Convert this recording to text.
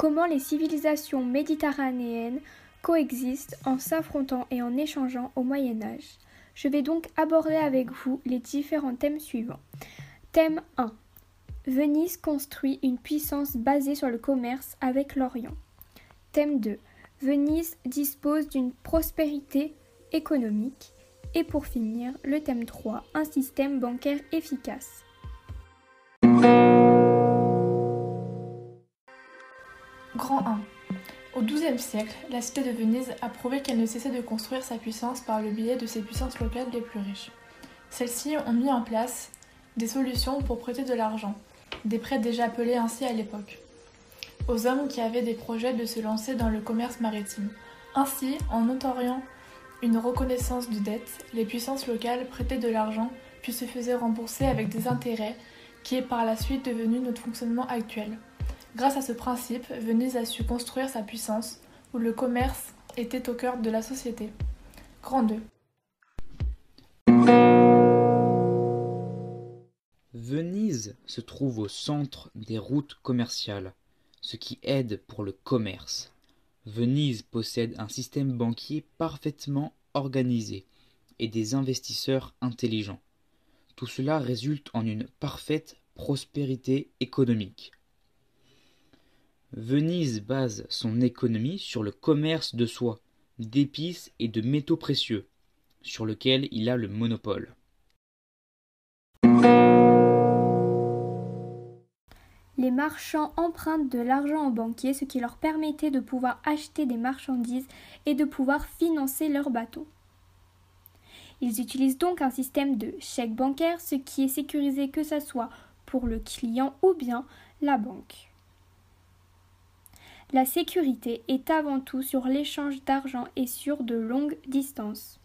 Comment les civilisations méditerranéennes coexistent en s'affrontant et en échangeant au Moyen Âge. Je vais donc aborder avec vous les différents thèmes suivants. Thème 1. Venise construit une puissance basée sur le commerce avec l'Orient. Thème 2. Venise dispose d'une prospérité économique. Et pour finir, le thème 3. Un système bancaire efficace. Au XIIe siècle, la cité de Venise a prouvé qu'elle ne cessait de construire sa puissance par le biais de ses puissances locales les plus riches. Celles-ci ont mis en place des solutions pour prêter de l'argent, des prêts déjà appelés ainsi à l'époque, aux hommes qui avaient des projets de se lancer dans le commerce maritime. Ainsi, en notoriant une reconnaissance de dette, les puissances locales prêtaient de l'argent puis se faisaient rembourser avec des intérêts qui est par la suite devenu notre fonctionnement actuel. Grâce à ce principe, Venise a su construire sa puissance, où le commerce était au cœur de la société. Grand 2. Venise se trouve au centre des routes commerciales, ce qui aide pour le commerce. Venise possède un système banquier parfaitement organisé et des investisseurs intelligents. Tout cela résulte en une parfaite prospérité économique. Venise base son économie sur le commerce de soie, d'épices et de métaux précieux, sur lequel il a le monopole. Les marchands empruntent de l'argent aux banquiers, ce qui leur permettait de pouvoir acheter des marchandises et de pouvoir financer leurs bateaux. Ils utilisent donc un système de chèque bancaire, ce qui est sécurisé que ce soit pour le client ou bien la banque. La sécurité est avant tout sur l'échange d'argent et sur de longues distances.